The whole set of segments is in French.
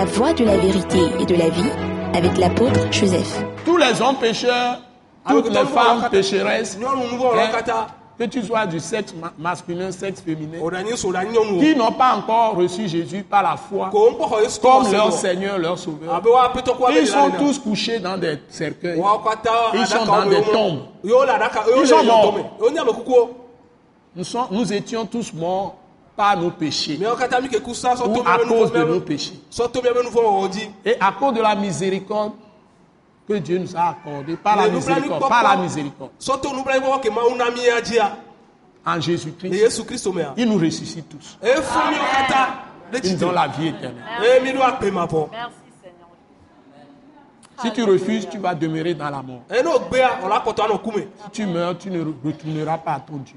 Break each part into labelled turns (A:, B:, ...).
A: La voie de la vérité et de la vie avec l'apôtre Joseph.
B: Tous les hommes pécheurs, toutes les femmes pécheresses, hein, que tu sois du sexe ma- masculin, sexe féminin, qui n'ont pas encore reçu Jésus par la foi comme leur Seigneur, leur Sauveur. Ils sont tous couchés dans des cercueils. Ils sont dans des tombes. Ils sont morts. nous étions tous morts par nos péchés. Ou à cause de nos péchés. Et à cause de la miséricorde que Dieu nous a accordée, par la miséricorde, par la miséricorde, en Jésus-Christ, il nous ressuscite tous.
C: tsi
B: ont
C: te
B: la vie éternelle.
C: bɔ
B: Si tu refuses, tu vas demeurer dans la mort. Si tu meurs, tu ne retourneras pas à ton Dieu.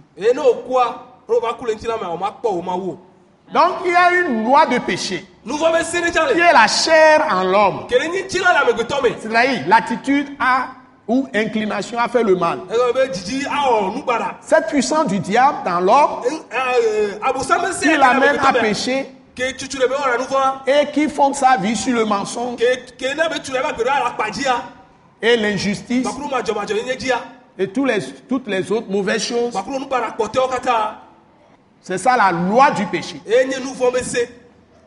B: Donc il y a une loi de péché. Qui est la chair en l'homme. C'est-à-dire l'attitude à ou inclination à faire le mal.
C: dzidzi awɔ nugbara
B: Cette puissance du diable dans l'homme qui l'amène à
C: me
B: pécher et qui fonde sa vie sur le mensonge et l'injustice et tous les, toutes les autres mauvaises choses. C'est ça la loi du péché.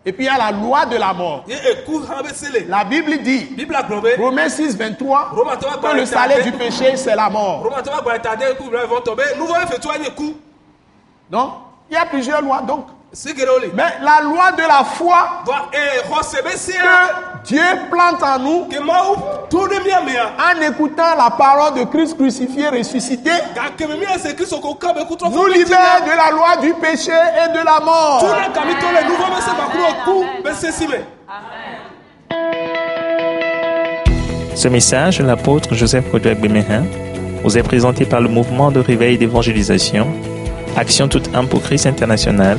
B: Et puis il y a la loi de la mort. La Bible dit, Romains 6, 23,
C: romatɔ wa
B: que le salaire du péché, c'est la mort. Donc, il y a plusieurs lois. Donc, mais la loi de la foi
C: sea
B: que Dieu plante en nous en écoutant la parole de Christ crucifié, ressuscité, nous libère de la loi du péché et de la mort.
D: Ce message de l'apôtre Joseph Kodouak Bemehin vous est présenté par le mouvement de réveil d'évangélisation, Action toute âme pour Christ international,